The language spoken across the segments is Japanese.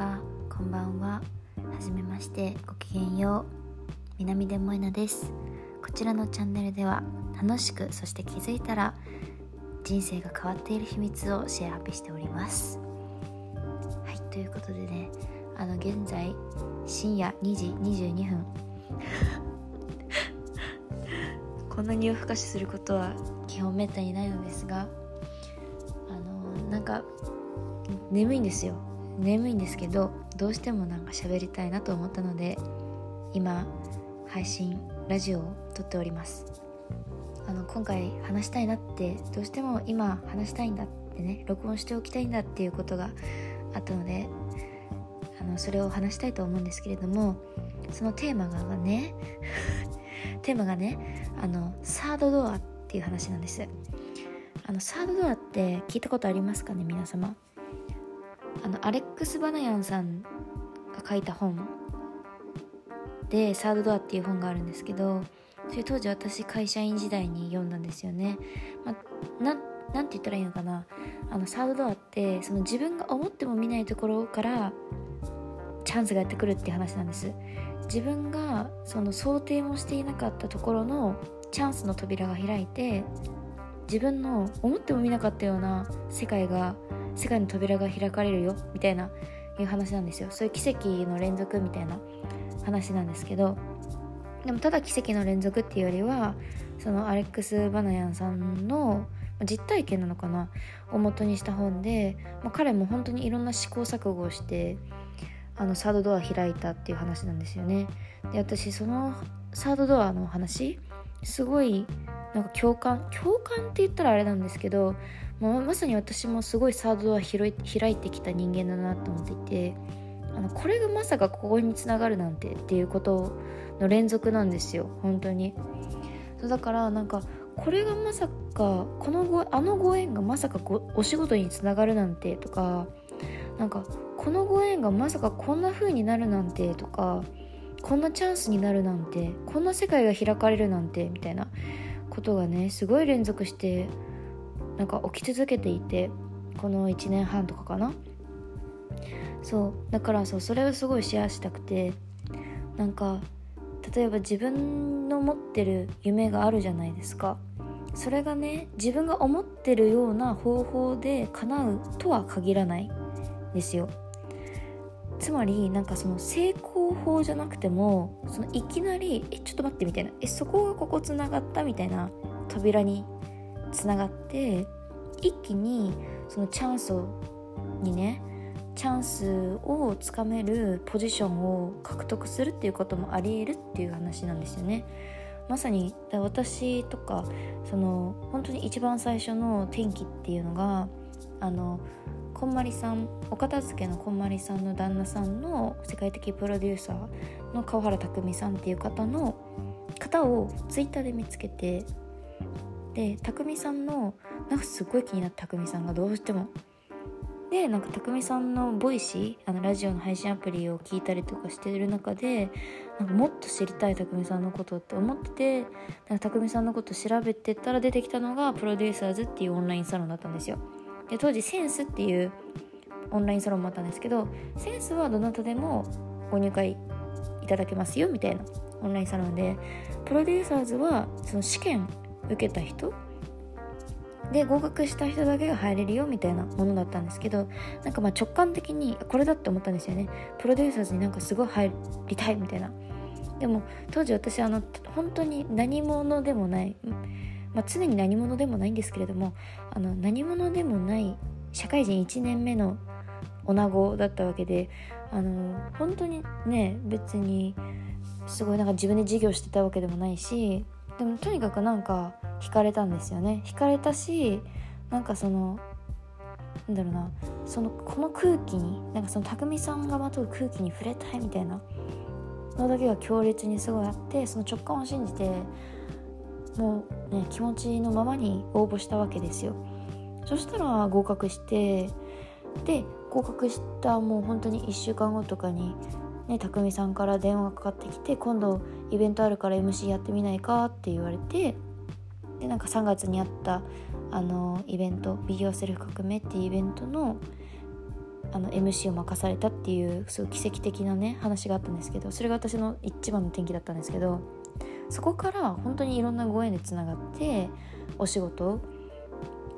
はこんばんは。はじめましてごきげんよう。南出萌菜です。こちらのチャンネルでは楽しくそして気づいたら人生が変わっている秘密をシェアアップしております。はいということでねあの現在深夜2時22分。こんなに夜更かしすることは基本めったにないのですがあのなんか眠いんですよ。眠いんですけどどうしてもなんか喋りたいなと思ったので今配信ラジオを撮っております。あの今回話したいなってどうしても今話したいんだってね録音しておきたいんだっていうことがあったのであのそれを話したいと思うんですけれどもそのテーマがね テーマがねあのサードドアっていう話なんです。あのサードドアって聞いたことありますかね皆様？あのアレックス・バナヤンさんが書いた本。で「サードドア」っていう本があるんですけどそれ当時私会社員時代に読んだんですよね。まあ、ななんて言ったらいいのかな。あのサードドアってその自分が思っても見ないところからチャンスがやってくるっていう話なんです。自分がその想定もしていなかったところのチャンスの扉が開いて自分の思っても見なかったような世界が世界の扉が開かれるよみたいないう話なんですよ。そういう奇跡の連続みたいな話なんですけどでもただ奇跡の連続っていうよりはそのアレックス・バナヤンさんの実体験なのかなを元にした本で、まあ、彼も本当にいろんな試行錯誤をしてあのサードドア開いたっていう話なんですよね。で私そのサードドアの話すごいなんか共感共感って言ったらあれなんですけどまあ、まさに私もすごいサードドア開いてきた人間だなと思っていてあのこれがまさかここにつながるなんてっていうことの連続なんですよ本当に。そうだからなんかこれがまさかこのごあのご縁がまさかごお仕事につながるなんてとかなんかこのご縁がまさかこんな風になるなんてとかこんなチャンスになるなんてこんな世界が開かれるなんてみたいなことがねすごい連続してなんか起き続けていてこの1年半とかかな。そうだからそうそれをすごいシェアしたくてなんか例えば自分の持ってる夢があるじゃないですか。それがね自分が思ってるような方法で叶うとは限らないですよ。つまりなんかその成功法じゃなくてもそのいきなり「えちょっと待って」みたいな「えそこがここつながった?」みたいな扉につながって一気にそのチャンスにねチャンスをつかめるポジションを獲得するっていうこともありえるっていう話なんですよね。まさに私とかその本当に一番最初の転機っていうのがあのこんまりさんお片付けのこんまりさんの旦那さんの世界的プロデューサーの川原卓巳さんっていう方の方をツイッターで見つけてで卓巳さんのなんかすごい気になった卓巳さんがどうしてもでなんか卓巳さんの Voicy あのラジオの配信アプリを聞いたりとかしてる中でなんかもっと知りたい卓巳さんのことって思っててなんか卓巳さんのこと調べてたら出てきたのがプロデューサーズっていうオンラインサロンだったんですよ。で当時センスっていうオンラインサロンもあったんですけどセンスはどなたでもご入会いただけますよみたいなオンラインサロンでプロデューサーズはその試験受けた人で合格した人だけが入れるよみたいなものだったんですけどなんかまあ直感的にこれだって思ったんですよね。プロデューサーズになんかすごい入りたいみたいな。でも当時私あの本当に何者でもない、まあ、常に何者でもないんですけれどもあの何者でもない社会人1年目の女子だったわけであの本当にね別にすごいなんか自分で授業してたわけでもないしでもとにかくなんか惹かれたんですよね。惹かれたしなんかそのなんだろうなそのこの空気になんかその匠さんがまとう空気に触れたいみたいなのだけが強烈にすごいあってその直感を信じてもうね気持ちのままに応募したわけですよ。そしたら合格してで合格したもう本当に1週間後とかにね匠さんから電話がかかってきて今度イベントあるから MC やってみないかって言われてでなんか3月にあったあのイベント「美容セルフ革命」っていうイベントのあの MC を任されたっていうすごい奇跡的なね話があったんですけどそれが私の一番の転機だったんですけどそこから本当にいろんなご縁でつながってお仕事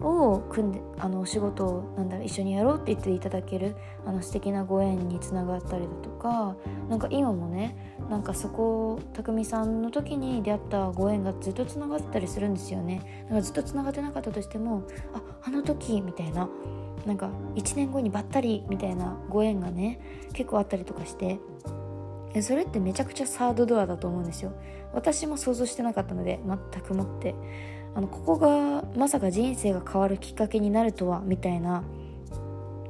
を組んであのお仕事をなんだろう一緒にやろうって言っていただけるあの素敵なご縁につながったりだとかなんか今もねなんかそこ匠さんの時に出会ったご縁がずっとつながったりするんですよね。だかずっとつながってなかったとしてもああの時みたいななんか1年後にばったりみたいなご縁がね結構あったりとかしてそれってめちゃくちゃサードドアだと思うんですよ。私も想像してなかったので全くもって。あのここがまさか人生が変わるきっかけになるとはみたいな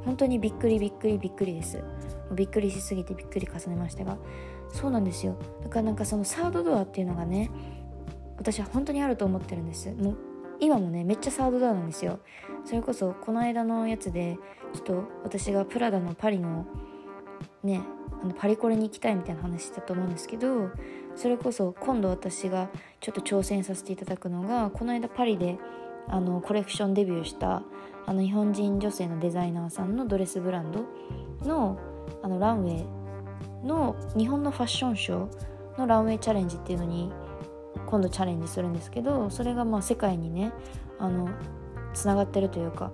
本当にびっくりびっくりびっくりです。びっくりしすぎてびっくり重ねましたが。そうなんですよ。だからなんかそのサードドアっていうのがね私は本当にあると思ってるんです。もう今もねめっちゃサードドアなんですよ。それこそこの間のやつでちょっと私がプラダのパリのねあのパリコレに行きたいみたいな話したと思うんですけどそれこそ今度私がちょっと挑戦させていただくのがこの間パリであのコレクションデビューしたあの日本人女性のデザイナーさんのドレスブランドのあのランウェイの日本のファッションショーのランウェイチャレンジっていうのに今度チャレンジするんですけどそれがまあ世界にねあのつながってるというか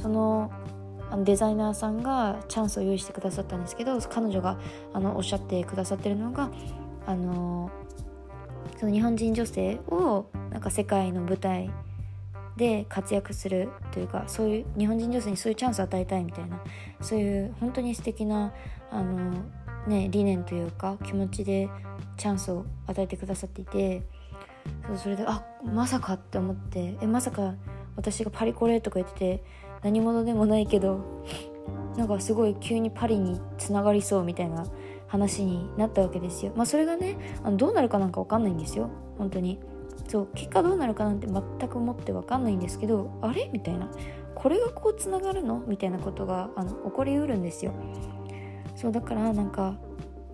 そののデザイナーさんがチャンスを用意してくださったんですけど彼女があのおっしゃってくださってるのがあのその日本人女性をなんか世界の舞台で活躍するというかそういう日本人女性にそういうチャンスを与えたいみたいなそういう本当に素敵なあのね理念というか気持ちでチャンスを与えてくださっていてそうそれであまさかって思ってえまさか私がパリコレとか言ってて何者でもないけどなんかすごい急にパリにつながりそうみたいな話になったわけですよ。まあそれがねあのどうなるかなんか分かんないんですよ。本当に。そう結果どうなるかなんて全く思って分かんないんですけどあれ？みたいな。これがこうつながるの？みたいなことがあの起こりうるんですよ。そうだからなんか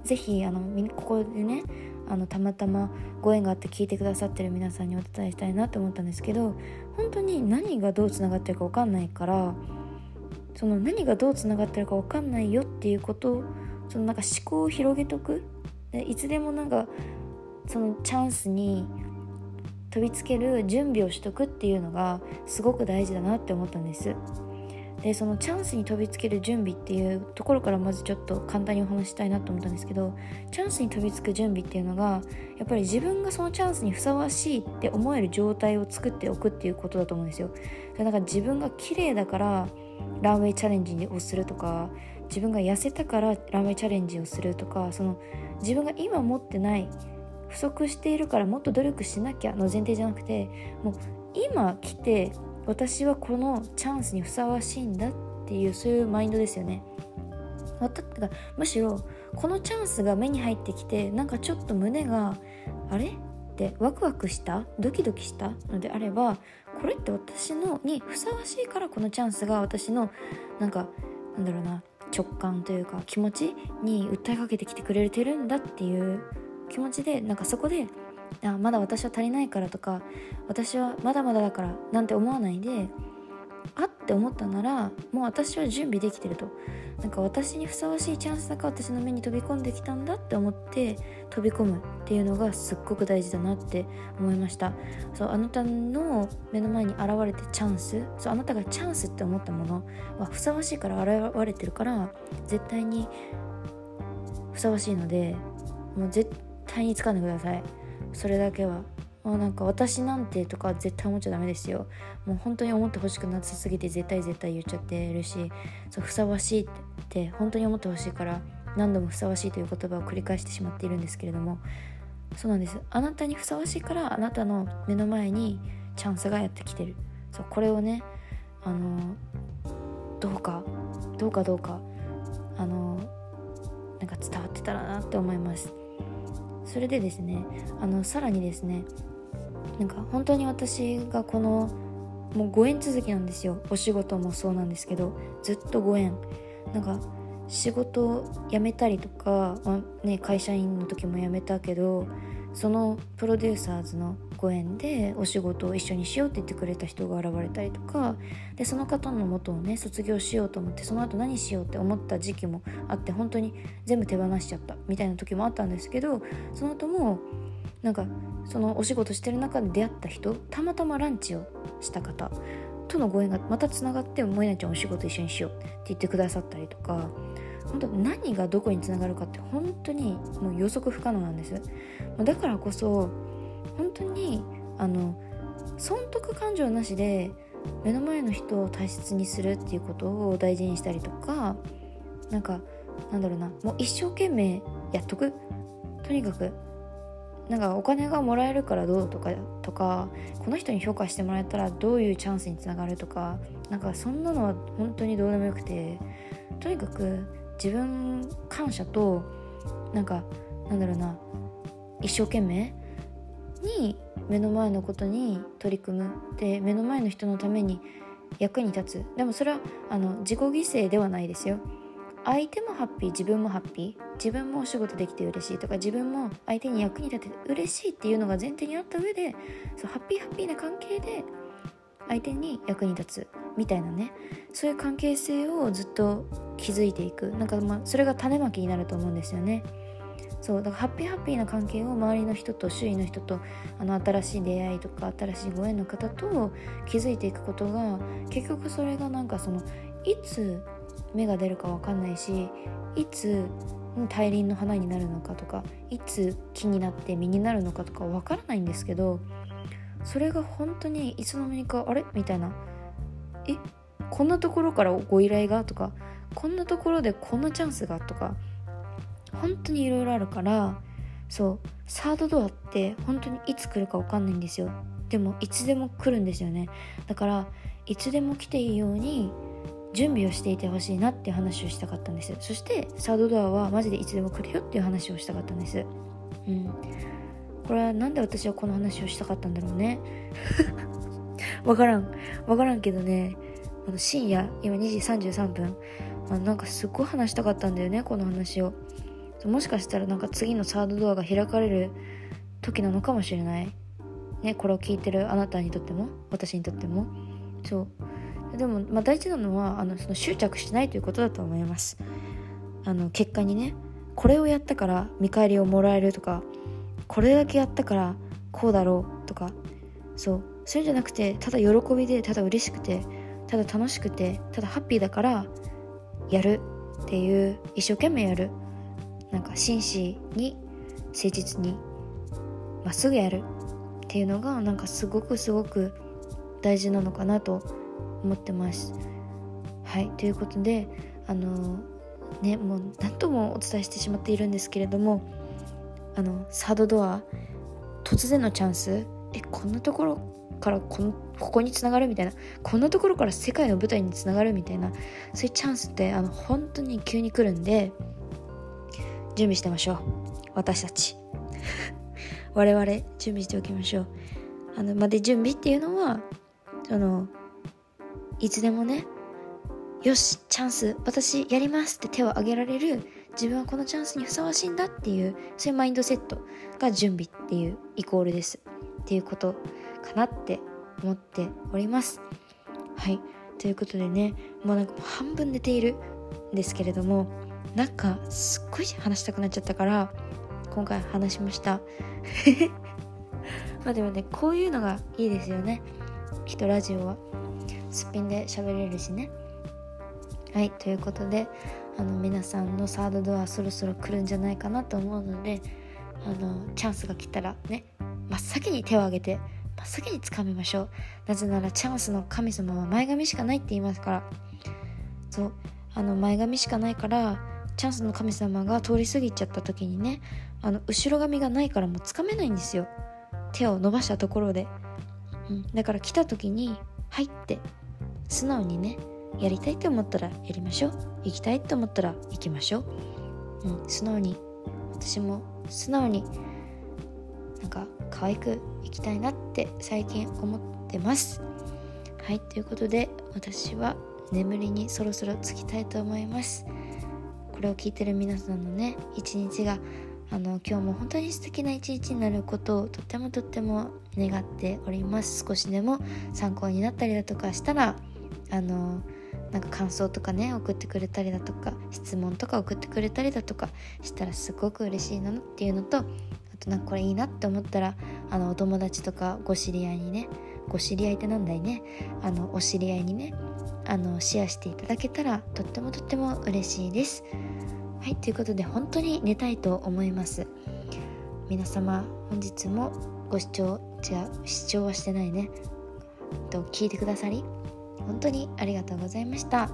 是非あのここでねあのたまたまご縁があって聞いてくださってる皆さんにお伝えしたいなって思ったんですけど本当に何がどうつながってるか分かんないからその何がどうつながってるか分かんないよっていうことそのなんか思考を広げとくでいつでもなんかそのチャンスに飛びつける準備をしとくっていうのがすごく大事だなって思ったんです。でそのチャンスに飛びつける準備っていうところからまずちょっと簡単にお話したいなと思ったんですけどチャンスに飛びつく準備っていうのがやっぱり自分がそのチャンスにふさわしいって思える状態を作っておくっていうことだと思うんですよ。だから自分が綺麗だからランウェイチャレンジをするとか自分が痩せたからランウェイチャレンジをするとかその自分が今持ってない不足しているからもっと努力しなきゃの前提じゃなくてもう今来て私はこのチャンスにふさわしいんだっていうそういうマインドですよね。むしろこのチャンスが目に入ってきてなんかちょっと胸があれ？ってワクワクした？ドキドキした？のであればこれって私のにふさわしいからこのチャンスが私のなんかなんだろうな直感というか気持ちに訴えかけてきてくれてるんだっていう気持ちでなんかそこであまだ私は足りないからとか私はまだまだだからなんて思わないであって思ったならもう私は準備できてると。なんか私にふさわしいチャンスだから私の目に飛び込んできたんだって思って飛び込むっていうのがすっごく大事だなって思いました。そうあなたの目の前に現れてチャンス。そうあなたがチャンスって思ったものはふさわしいから現れてるから絶対にふさわしいのでもう絶対に掴んでください。それだけは。もうなんか私なんてとか絶対思っちゃダメですよ。もう本当に思ってほしくなさすぎて絶対絶対言っちゃってるしそうふさわしいって本当に思ってほしいから何度もふさわしいという言葉を繰り返してしまっているんですけれども。そうなんです。あなたにふさわしいからあなたの目の前にチャンスがやってきてる。そうこれをねあのどうかどうかどうかあのなんか伝わってたらなって思います。それでですねあのさらにですねなんか本当に私がこのもうご縁続きなんですよ。お仕事もそうなんですけどずっとご縁なんか仕事辞めたりとか、まあね、会社員の時も辞めたけどそのプロデューサーズのご縁でお仕事を一緒にしようって言ってくれた人が現れたりとかでその方の元をね卒業しようと思ってその後何しようって思った時期もあって本当に全部手放しちゃったみたいな時もあったんですけどその後もなんかそのお仕事してる中で出会った人たまたまランチをした方とのご縁がまたつながってもえなちゃんお仕事一緒にしようって言ってくださったりとか本当何がどこにつながるかって本当にもう予測不可能なんです。だからこそ本当にあの損得感情なしで目の前の人を大切にするっていうことを大事にしたりとかなんかなんだろうなもう一生懸命やっとく。とにかくなんかお金がもらえるからどうとかとかこの人に評価してもらえたらどういうチャンスにつながるとかなんかそんなのは本当にどうでもよくてとにかく自分感謝となんかなんだろうな一生懸命に目の前のことに取り組む。で目の前の人のために役に立つ。でもそれはあの自己犠牲ではないですよ。相手もハッピー自分もハッピー。自分もお仕事できて嬉しいとか自分も相手に役に立てて嬉しいっていうのが前提にあった上でそうハッピーハッピーな関係で相手に役に立つ。みたいなね。そういう関係性をずっと築いていく。なんかまあそれが種まきになると思うんですよね。そうだからハッピーハッピーな関係を周りの人と周囲の人とあの新しい出会いとか新しいご縁の方と築いていくことが結局それがなんかそのいつ芽が出るか分かんないしいつ大輪の花になるのかとかいつ木になって実になるのかとか分からないんですけどそれが本当にいつの間にかあれ？みたいなえこんなところからご依頼が？とかこんなところでこんなチャンスが？とか本当にいろいろあるからそうサードドアって本当にいつ来るか分かんないんですよ。でもいつでも来るんですよね。だからいつでも来ていいように準備をしていてほしいなって話をしたかったんです。そしてサードドアはマジでいつでも来るよっていう話をしたかったんです。うん。これは何で私はこの話をしたかったんだろうね。わからん。わからんけどね。あの深夜今2時33分。あなんかすっごい話したかったんだよねこの話を。もしかしたらなんか次のサードドアが開かれる時なのかもしれない。ねこれを聞いてるあなたにとっても私にとっても。そう。でも、まあ、大事なのはあのその執着しないということだと思います。あの結果にねこれをやったから見返りをもらえるとかこれだけやったからこうだろうとか。そう。そういうんじゃなくてただ喜びでただ嬉しくてただ楽しくてただハッピーだからやるっていう一生懸命やる。なんか真摯に誠実にまっすぐやるっていうのがなんかすごくすごく大事なのかなと思ってます。はいということであのねもう何ともお伝えしてしまっているんですけれどもあのサードドア突然のチャンス。えこんなところからこのここにつながるみたいなこんなところから世界の舞台につながるみたいなそういうチャンスってあの本当に急に来るんで準備してましょう。私たち。我々準備しておきましょう。あのまで準備っていうのはそのいつでもねよしチャンス私やりますって手を挙げられる自分はこのチャンスにふさわしいんだっていうそういうマインドセットが準備っていうイコールです。っていうこと。かなって思っております。はい。ということでねもうなんか半分寝ているんですけれどもなんかすっごい話したくなっちゃったから今回話しました。まあでもねこういうのがいいですよね。きっとラジオは。すっぴんで喋れるしね。はい。ということであの皆さんのサードドアそろそろ来るんじゃないかなと思うのであのチャンスが来たらね真っ先に手を挙げて真っ先に掴みましょう。なぜならチャンスの神様は前髪しかないって言いますから。そう。あの前髪しかないからチャンスの神様が通り過ぎちゃった時にねあの後ろ髪がないからもう掴めないんですよ。手を伸ばしたところで、うん、だから来た時に入って素直にねやりたいと思ったらやりましょう。行きたいと思ったら行きましょう、うん、素直に私も素直になんか可愛くいきたいなって最近思ってます。はいということで私は眠りにそろそろつきたいと思います。これを聞いてる皆さんのね一日があの今日も本当に素敵な一日になることをとってもとっても願っております。少しでも参考になったりだとかしたらあのなんか感想とかね送ってくれたりだとか質問とか送ってくれたりだとかしたらすごく嬉しいなっていうのとあとなんかこれいいなって思ったらあのお友達とかご知り合いにねご知り合いってなんだいねあのお知り合いにねあのシェアしていただけたらとってもとっても嬉しいです。はいということで本当に寝たいと思います。皆様本日もご視聴違う視聴はしてないね。と聞いてくださり本当にありがとうございました。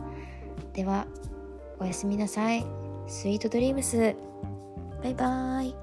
ではおやすみなさい。スイートドリームス。バイバーイ。